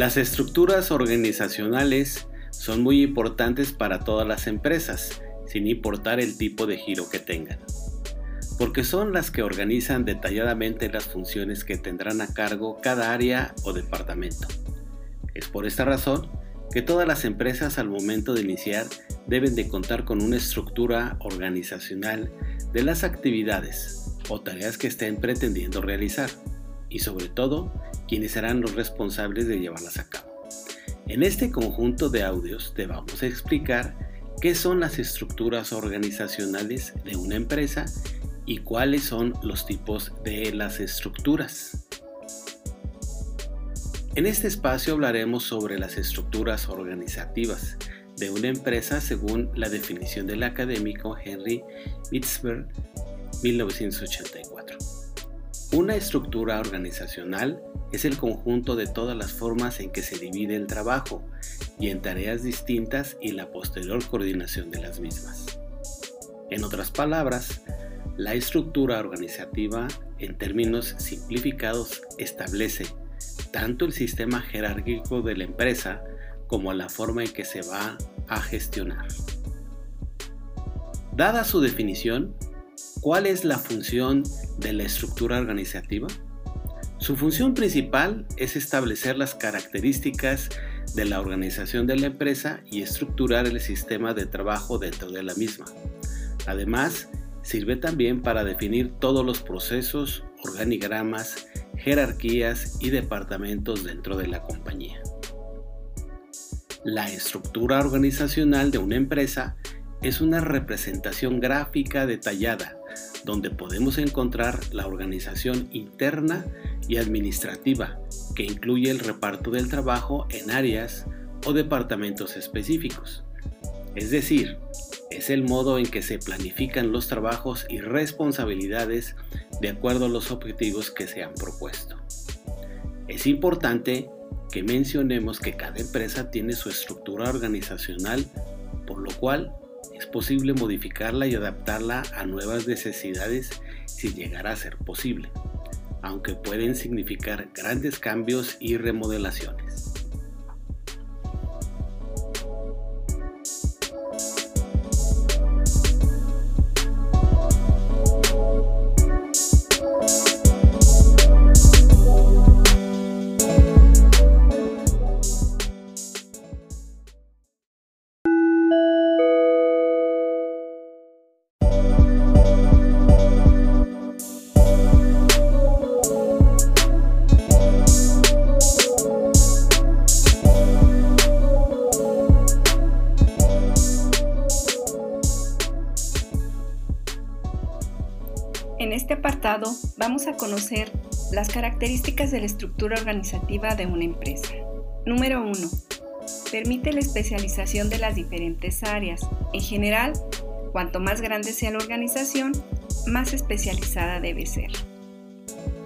Las estructuras organizacionales son muy importantes para todas las empresas, sin importar el tipo de giro que tengan, porque son las que organizan detalladamente las funciones que tendrán a cargo cada área o departamento. Es por esta razón que todas las empresas al momento de iniciar deben de contar con una estructura organizacional de las actividades o tareas que estén pretendiendo realizar y sobre todo quienes serán los responsables de llevarlas a cabo. En este conjunto de audios te vamos a explicar qué son las estructuras organizacionales de una empresa y cuáles son los tipos de las estructuras. En este espacio hablaremos sobre las estructuras organizativas de una empresa según la definición del académico Henry Mitzberg 1984. Una estructura organizacional es el conjunto de todas las formas en que se divide el trabajo y en tareas distintas y la posterior coordinación de las mismas. En otras palabras, la estructura organizativa, en términos simplificados, establece tanto el sistema jerárquico de la empresa como la forma en que se va a gestionar. Dada su definición, ¿cuál es la función de la estructura organizativa? Su función principal es establecer las características de la organización de la empresa y estructurar el sistema de trabajo dentro de la misma. Además, sirve también para definir todos los procesos, organigramas, jerarquías y departamentos dentro de la compañía. La estructura organizacional de una empresa es una representación gráfica detallada donde podemos encontrar la organización interna y administrativa que incluye el reparto del trabajo en áreas o departamentos específicos. Es decir, es el modo en que se planifican los trabajos y responsabilidades de acuerdo a los objetivos que se han propuesto. Es importante que mencionemos que cada empresa tiene su estructura organizacional, por lo cual posible modificarla y adaptarla a nuevas necesidades si llegara a ser posible, aunque pueden significar grandes cambios y remodelaciones. Apartado vamos a conocer las características de la estructura organizativa de una empresa. Número 1. Permite la especialización de las diferentes áreas. En general, cuanto más grande sea la organización, más especializada debe ser.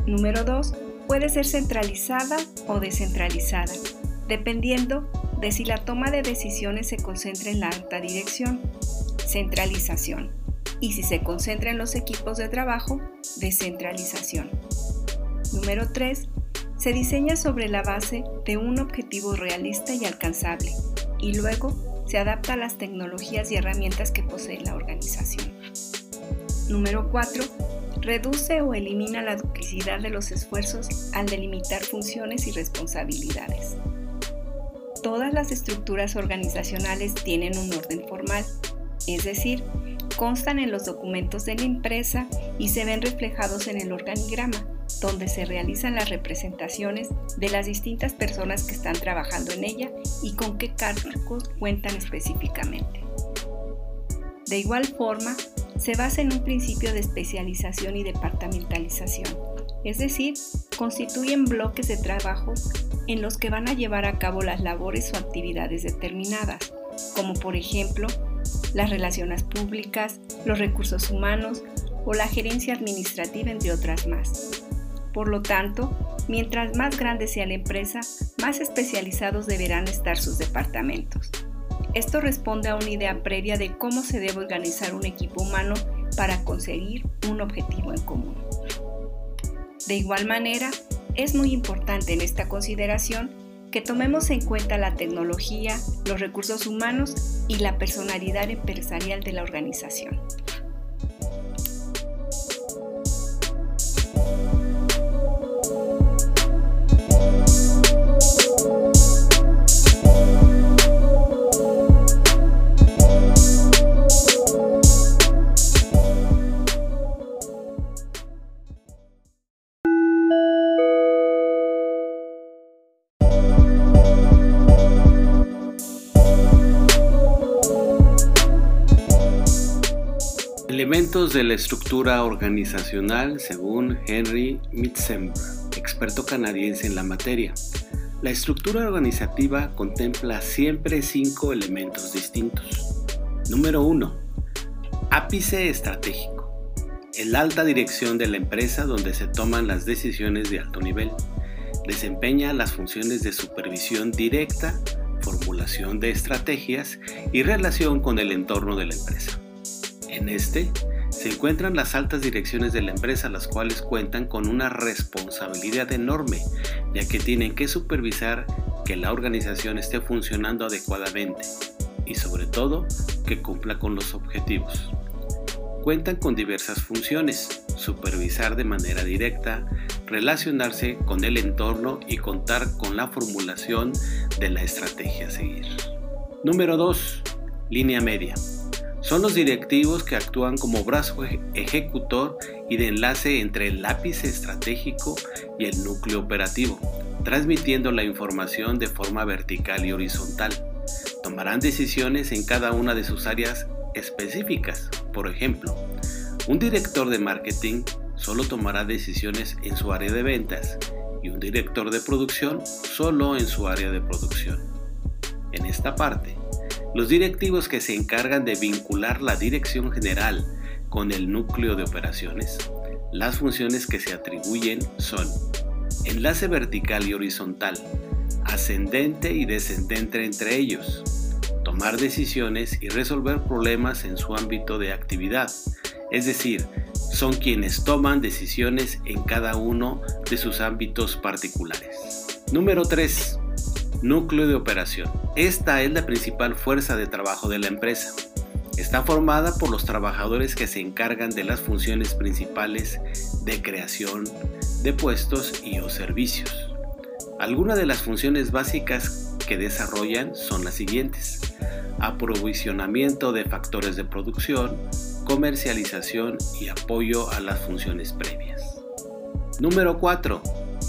Número 2. Puede ser centralizada o descentralizada, dependiendo de si la toma de decisiones se concentra en la alta dirección. Centralización y si se concentra en los equipos de trabajo, descentralización. Número 3. Se diseña sobre la base de un objetivo realista y alcanzable y luego se adapta a las tecnologías y herramientas que posee la organización. Número 4. Reduce o elimina la duplicidad de los esfuerzos al delimitar funciones y responsabilidades. Todas las estructuras organizacionales tienen un orden formal, es decir, constan en los documentos de la empresa y se ven reflejados en el organigrama, donde se realizan las representaciones de las distintas personas que están trabajando en ella y con qué cargos cuentan específicamente. De igual forma, se basa en un principio de especialización y departamentalización, es decir, constituyen bloques de trabajo en los que van a llevar a cabo las labores o actividades determinadas, como por ejemplo las relaciones públicas, los recursos humanos o la gerencia administrativa, entre otras más. Por lo tanto, mientras más grande sea la empresa, más especializados deberán estar sus departamentos. Esto responde a una idea previa de cómo se debe organizar un equipo humano para conseguir un objetivo en común. De igual manera, es muy importante en esta consideración que tomemos en cuenta la tecnología, los recursos humanos y la personalidad empresarial de la organización. Elementos de la estructura organizacional según Henry Mitzember, experto canadiense en la materia. La estructura organizativa contempla siempre cinco elementos distintos. Número 1. Ápice estratégico. El alta dirección de la empresa donde se toman las decisiones de alto nivel. Desempeña las funciones de supervisión directa, formulación de estrategias y relación con el entorno de la empresa. En este se encuentran las altas direcciones de la empresa, las cuales cuentan con una responsabilidad enorme, ya que tienen que supervisar que la organización esté funcionando adecuadamente y sobre todo que cumpla con los objetivos. Cuentan con diversas funciones, supervisar de manera directa, relacionarse con el entorno y contar con la formulación de la estrategia a seguir. Número 2. Línea media. Son los directivos que actúan como brazo ejecutor y de enlace entre el lápiz estratégico y el núcleo operativo, transmitiendo la información de forma vertical y horizontal. Tomarán decisiones en cada una de sus áreas específicas. Por ejemplo, un director de marketing solo tomará decisiones en su área de ventas y un director de producción solo en su área de producción. En esta parte, los directivos que se encargan de vincular la dirección general con el núcleo de operaciones, las funciones que se atribuyen son enlace vertical y horizontal, ascendente y descendente entre ellos, tomar decisiones y resolver problemas en su ámbito de actividad, es decir, son quienes toman decisiones en cada uno de sus ámbitos particulares. Número 3. Núcleo de operación. Esta es la principal fuerza de trabajo de la empresa. Está formada por los trabajadores que se encargan de las funciones principales de creación de puestos y o servicios. Algunas de las funciones básicas que desarrollan son las siguientes. Aprovisionamiento de factores de producción, comercialización y apoyo a las funciones previas. Número 4.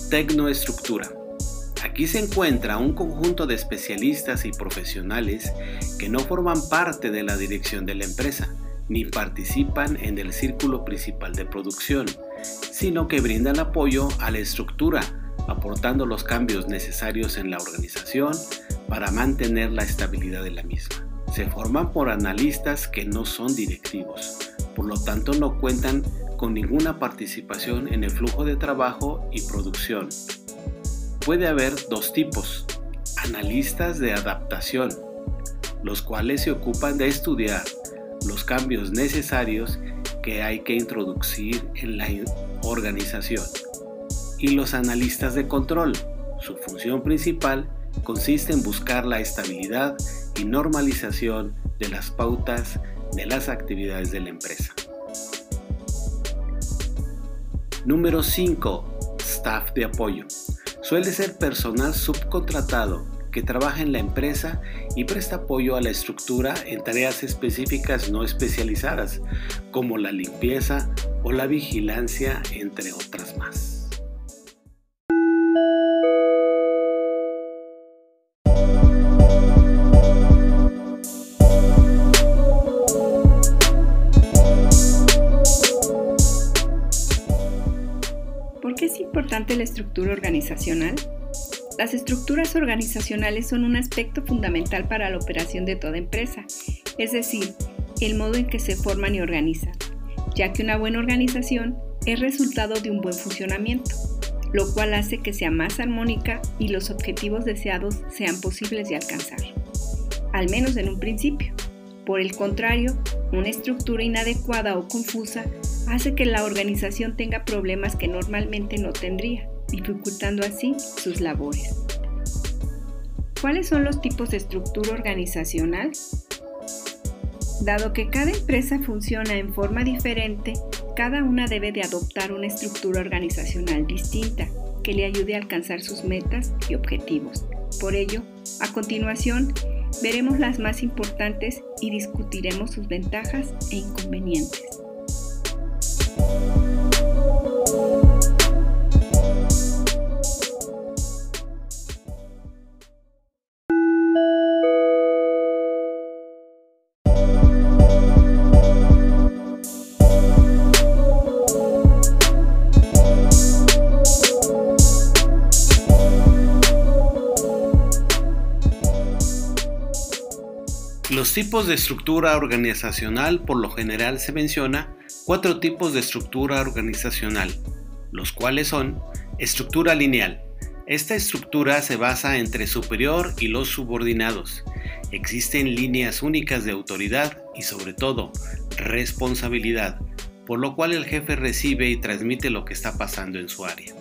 Tecnoestructura. Aquí se encuentra un conjunto de especialistas y profesionales que no forman parte de la dirección de la empresa, ni participan en el círculo principal de producción, sino que brindan apoyo a la estructura, aportando los cambios necesarios en la organización para mantener la estabilidad de la misma. Se forman por analistas que no son directivos, por lo tanto no cuentan con ninguna participación en el flujo de trabajo y producción, puede haber dos tipos, analistas de adaptación, los cuales se ocupan de estudiar los cambios necesarios que hay que introducir en la organización, y los analistas de control. Su función principal consiste en buscar la estabilidad y normalización de las pautas de las actividades de la empresa. Número 5. Staff de apoyo. Suele ser personal subcontratado que trabaja en la empresa y presta apoyo a la estructura en tareas específicas no especializadas, como la limpieza o la vigilancia, entre otras más. La estructura organizacional? Las estructuras organizacionales son un aspecto fundamental para la operación de toda empresa, es decir, el modo en que se forman y organizan, ya que una buena organización es resultado de un buen funcionamiento, lo cual hace que sea más armónica y los objetivos deseados sean posibles de alcanzar, al menos en un principio. Por el contrario, una estructura inadecuada o confusa hace que la organización tenga problemas que normalmente no tendría, dificultando así sus labores. ¿Cuáles son los tipos de estructura organizacional? Dado que cada empresa funciona en forma diferente, cada una debe de adoptar una estructura organizacional distinta que le ayude a alcanzar sus metas y objetivos. Por ello, a continuación, veremos las más importantes y discutiremos sus ventajas e inconvenientes. Tipos de estructura organizacional por lo general se menciona cuatro tipos de estructura organizacional, los cuales son estructura lineal. Esta estructura se basa entre superior y los subordinados. Existen líneas únicas de autoridad y sobre todo responsabilidad, por lo cual el jefe recibe y transmite lo que está pasando en su área.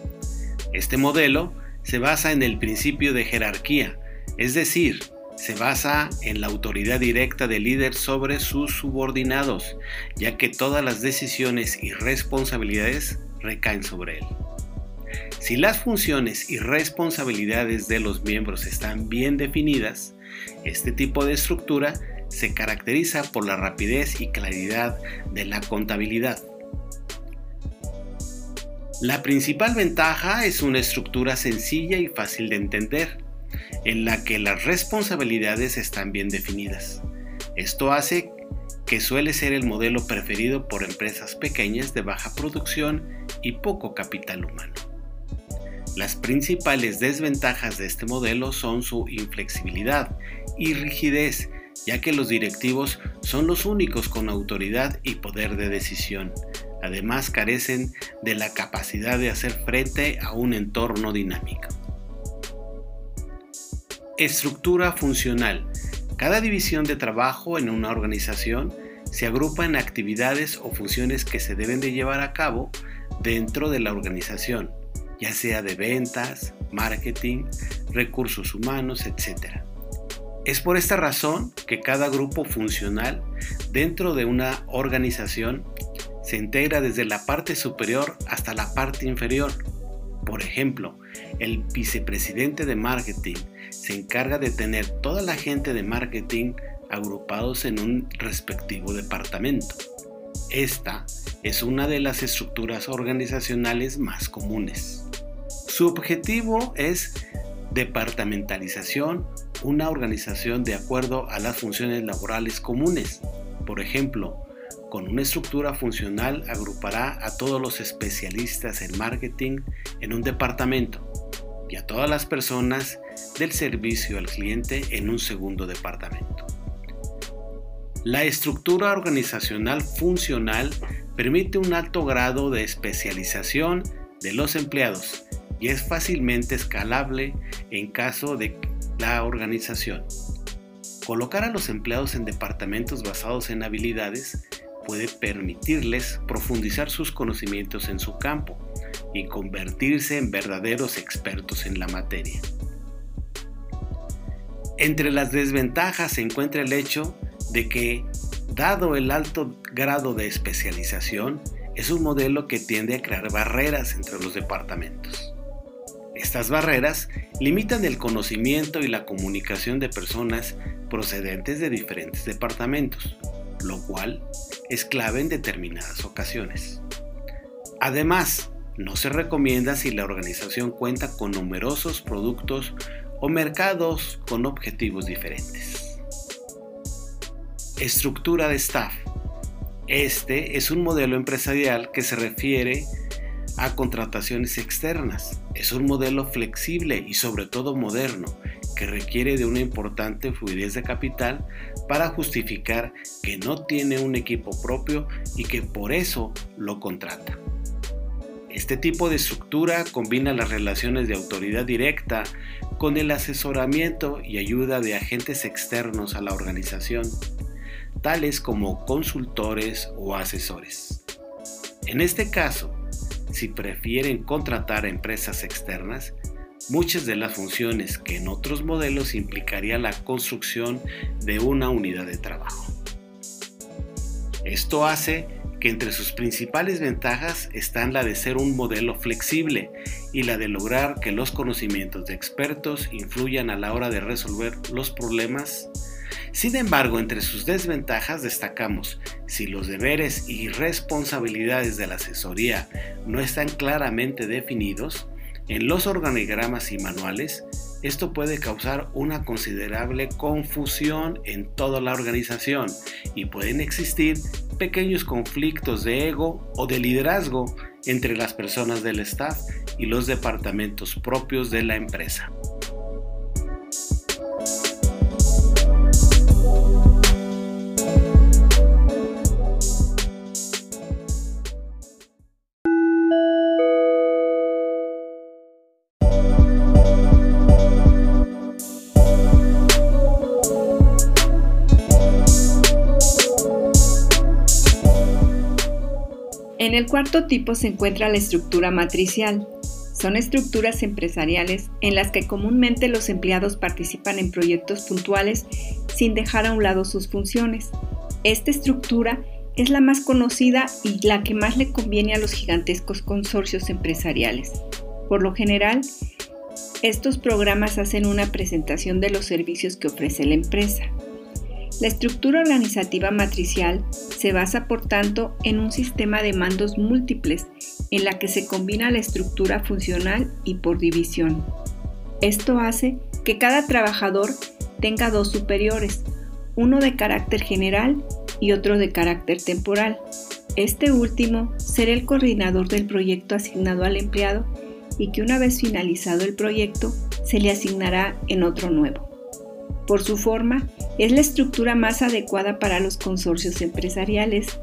Este modelo se basa en el principio de jerarquía, es decir, se basa en la autoridad directa del líder sobre sus subordinados, ya que todas las decisiones y responsabilidades recaen sobre él. Si las funciones y responsabilidades de los miembros están bien definidas, este tipo de estructura se caracteriza por la rapidez y claridad de la contabilidad. La principal ventaja es una estructura sencilla y fácil de entender, en la que las responsabilidades están bien definidas. Esto hace que suele ser el modelo preferido por empresas pequeñas de baja producción y poco capital humano. Las principales desventajas de este modelo son su inflexibilidad y rigidez, ya que los directivos son los únicos con autoridad y poder de decisión. Además carecen de la capacidad de hacer frente a un entorno dinámico. Estructura funcional. Cada división de trabajo en una organización se agrupa en actividades o funciones que se deben de llevar a cabo dentro de la organización, ya sea de ventas, marketing, recursos humanos, etc. Es por esta razón que cada grupo funcional dentro de una organización se integra desde la parte superior hasta la parte inferior. Por ejemplo, el vicepresidente de marketing se encarga de tener toda la gente de marketing agrupados en un respectivo departamento. Esta es una de las estructuras organizacionales más comunes. Su objetivo es departamentalización, una organización de acuerdo a las funciones laborales comunes. Por ejemplo, con una estructura funcional agrupará a todos los especialistas en marketing en un departamento y a todas las personas del servicio al cliente en un segundo departamento. La estructura organizacional funcional permite un alto grado de especialización de los empleados y es fácilmente escalable en caso de la organización. Colocar a los empleados en departamentos basados en habilidades puede permitirles profundizar sus conocimientos en su campo y convertirse en verdaderos expertos en la materia. Entre las desventajas se encuentra el hecho de que, dado el alto grado de especialización, es un modelo que tiende a crear barreras entre los departamentos. Estas barreras limitan el conocimiento y la comunicación de personas procedentes de diferentes departamentos, lo cual es clave en determinadas ocasiones. Además, no se recomienda si la organización cuenta con numerosos productos o mercados con objetivos diferentes. Estructura de staff. Este es un modelo empresarial que se refiere a contrataciones externas. Es un modelo flexible y sobre todo moderno que requiere de una importante fluidez de capital para justificar que no tiene un equipo propio y que por eso lo contrata. Este tipo de estructura combina las relaciones de autoridad directa con el asesoramiento y ayuda de agentes externos a la organización, tales como consultores o asesores. En este caso, si prefieren contratar a empresas externas, muchas de las funciones que en otros modelos implicaría la construcción de una unidad de trabajo. Esto hace que entre sus principales ventajas están la de ser un modelo flexible y la de lograr que los conocimientos de expertos influyan a la hora de resolver los problemas. Sin embargo, entre sus desventajas destacamos si los deberes y responsabilidades de la asesoría no están claramente definidos, en los organigramas y manuales, esto puede causar una considerable confusión en toda la organización y pueden existir pequeños conflictos de ego o de liderazgo entre las personas del staff y los departamentos propios de la empresa. En el cuarto tipo se encuentra la estructura matricial. Son estructuras empresariales en las que comúnmente los empleados participan en proyectos puntuales sin dejar a un lado sus funciones. Esta estructura es la más conocida y la que más le conviene a los gigantescos consorcios empresariales. Por lo general, estos programas hacen una presentación de los servicios que ofrece la empresa. La estructura organizativa matricial se basa, por tanto, en un sistema de mandos múltiples en la que se combina la estructura funcional y por división. Esto hace que cada trabajador tenga dos superiores, uno de carácter general y otro de carácter temporal. Este último será el coordinador del proyecto asignado al empleado y que una vez finalizado el proyecto se le asignará en otro nuevo. Por su forma, es la estructura más adecuada para los consorcios empresariales.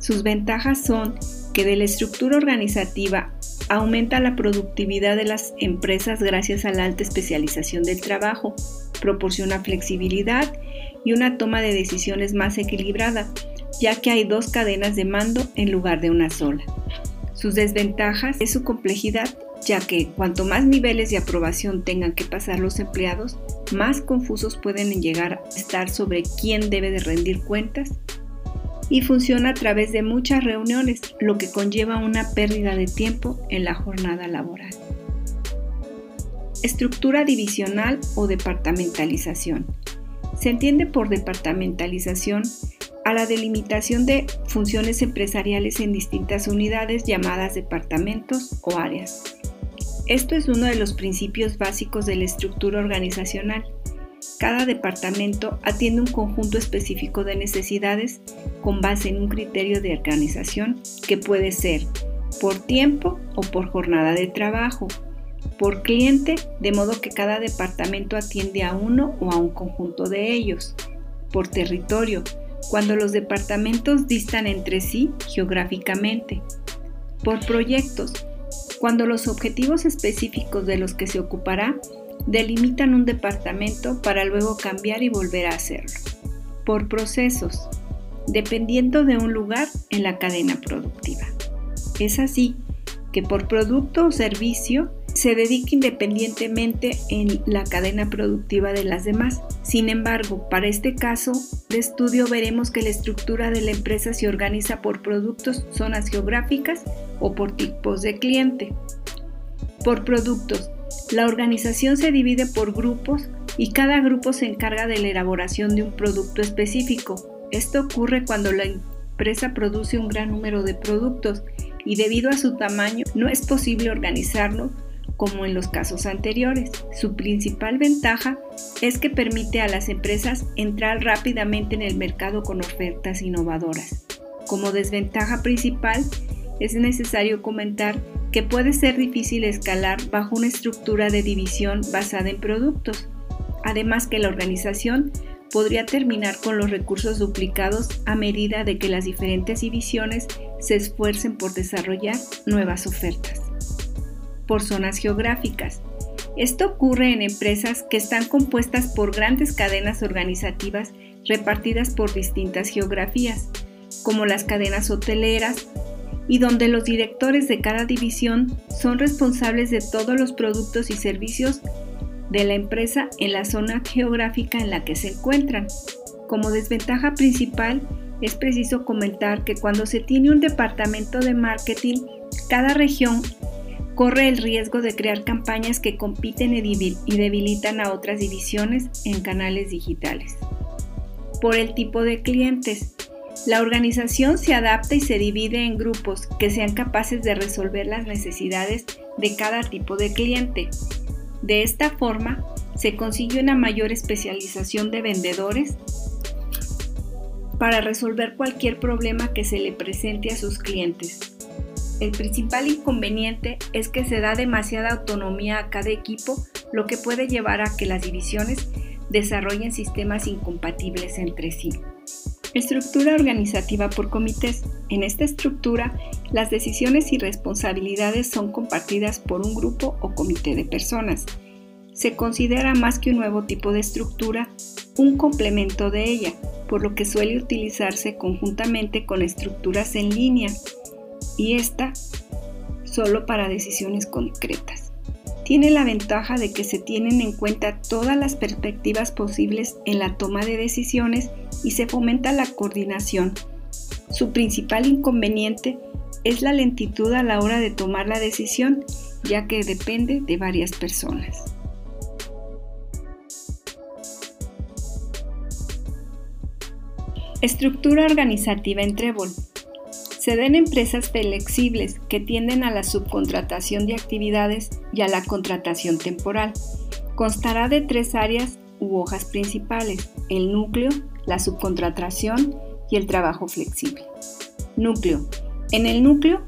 Sus ventajas son que de la estructura organizativa aumenta la productividad de las empresas gracias a la alta especialización del trabajo, proporciona flexibilidad y una toma de decisiones más equilibrada, ya que hay dos cadenas de mando en lugar de una sola. Sus desventajas es su complejidad ya que cuanto más niveles de aprobación tengan que pasar los empleados, más confusos pueden llegar a estar sobre quién debe de rendir cuentas y funciona a través de muchas reuniones, lo que conlleva una pérdida de tiempo en la jornada laboral. Estructura divisional o departamentalización. Se entiende por departamentalización a la delimitación de funciones empresariales en distintas unidades llamadas departamentos o áreas esto es uno de los principios básicos de la estructura organizacional. Cada departamento atiende un conjunto específico de necesidades con base en un criterio de organización que puede ser por tiempo o por jornada de trabajo, por cliente, de modo que cada departamento atiende a uno o a un conjunto de ellos, por territorio, cuando los departamentos distan entre sí geográficamente, por proyectos, cuando los objetivos específicos de los que se ocupará delimitan un departamento para luego cambiar y volver a hacerlo. Por procesos, dependiendo de un lugar en la cadena productiva. Es así que por producto o servicio se dedica independientemente en la cadena productiva de las demás. Sin embargo, para este caso de estudio veremos que la estructura de la empresa se organiza por productos, zonas geográficas o por tipos de cliente. Por productos, la organización se divide por grupos y cada grupo se encarga de la elaboración de un producto específico. Esto ocurre cuando la empresa produce un gran número de productos y debido a su tamaño no es posible organizarlo como en los casos anteriores. Su principal ventaja es que permite a las empresas entrar rápidamente en el mercado con ofertas innovadoras. Como desventaja principal, es necesario comentar que puede ser difícil escalar bajo una estructura de división basada en productos, además que la organización podría terminar con los recursos duplicados a medida de que las diferentes divisiones se esfuercen por desarrollar nuevas ofertas por zonas geográficas. Esto ocurre en empresas que están compuestas por grandes cadenas organizativas repartidas por distintas geografías, como las cadenas hoteleras, y donde los directores de cada división son responsables de todos los productos y servicios de la empresa en la zona geográfica en la que se encuentran. Como desventaja principal, es preciso comentar que cuando se tiene un departamento de marketing, cada región corre el riesgo de crear campañas que compiten y debilitan a otras divisiones en canales digitales. Por el tipo de clientes, la organización se adapta y se divide en grupos que sean capaces de resolver las necesidades de cada tipo de cliente. De esta forma, se consigue una mayor especialización de vendedores para resolver cualquier problema que se le presente a sus clientes. El principal inconveniente es que se da demasiada autonomía a cada equipo, lo que puede llevar a que las divisiones desarrollen sistemas incompatibles entre sí. Estructura organizativa por comités. En esta estructura, las decisiones y responsabilidades son compartidas por un grupo o comité de personas. Se considera más que un nuevo tipo de estructura, un complemento de ella, por lo que suele utilizarse conjuntamente con estructuras en línea y esta solo para decisiones concretas tiene la ventaja de que se tienen en cuenta todas las perspectivas posibles en la toma de decisiones y se fomenta la coordinación. Su principal inconveniente es la lentitud a la hora de tomar la decisión, ya que depende de varias personas. Estructura organizativa en Trébol. Se den empresas flexibles que tienden a la subcontratación de actividades y a la contratación temporal. Constará de tres áreas u hojas principales, el núcleo, la subcontratación y el trabajo flexible. Núcleo. En el núcleo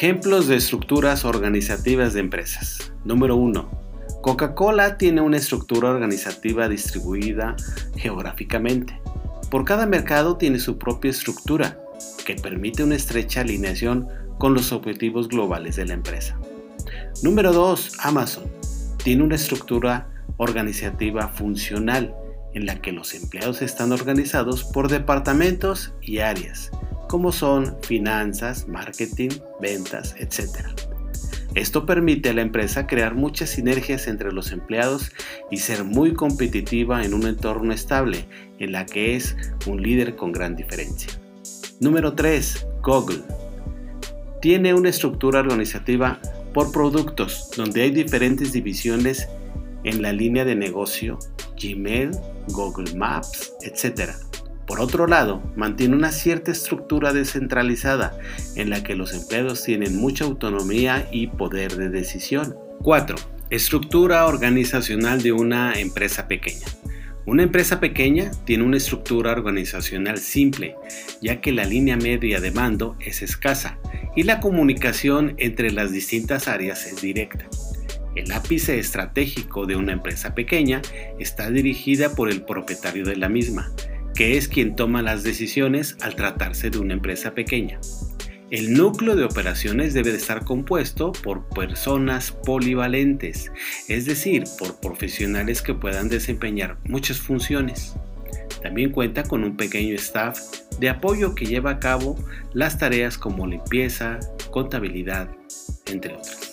Ejemplos de estructuras organizativas de empresas. Número 1. Coca-Cola tiene una estructura organizativa distribuida geográficamente. Por cada mercado tiene su propia estructura, que permite una estrecha alineación con los objetivos globales de la empresa. Número 2. Amazon tiene una estructura organizativa funcional en la que los empleados están organizados por departamentos y áreas como son finanzas, marketing, ventas, etc. Esto permite a la empresa crear muchas sinergias entre los empleados y ser muy competitiva en un entorno estable en la que es un líder con gran diferencia. Número 3. Google. Tiene una estructura organizativa por productos donde hay diferentes divisiones en la línea de negocio, Gmail, Google Maps, etc por otro lado, mantiene una cierta estructura descentralizada en la que los empleados tienen mucha autonomía y poder de decisión. 4. Estructura organizacional de una empresa pequeña. Una empresa pequeña tiene una estructura organizacional simple, ya que la línea media de mando es escasa y la comunicación entre las distintas áreas es directa. El ápice estratégico de una empresa pequeña está dirigida por el propietario de la misma, que es quien toma las decisiones al tratarse de una empresa pequeña. El núcleo de operaciones debe de estar compuesto por personas polivalentes, es decir, por profesionales que puedan desempeñar muchas funciones. También cuenta con un pequeño staff de apoyo que lleva a cabo las tareas como limpieza, contabilidad, entre otras.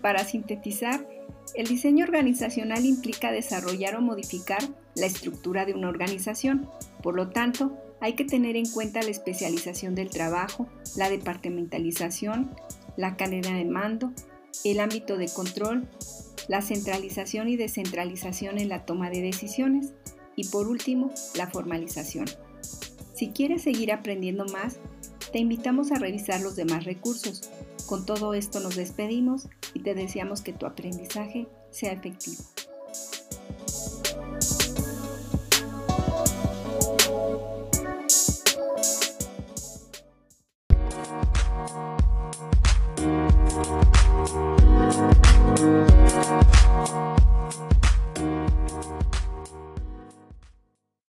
Para sintetizar, el diseño organizacional implica desarrollar o modificar la estructura de una organización. Por lo tanto, hay que tener en cuenta la especialización del trabajo, la departamentalización, la cadena de mando, el ámbito de control, la centralización y descentralización en la toma de decisiones y por último, la formalización. Si quieres seguir aprendiendo más, te invitamos a revisar los demás recursos. Con todo esto nos despedimos y te deseamos que tu aprendizaje sea efectivo.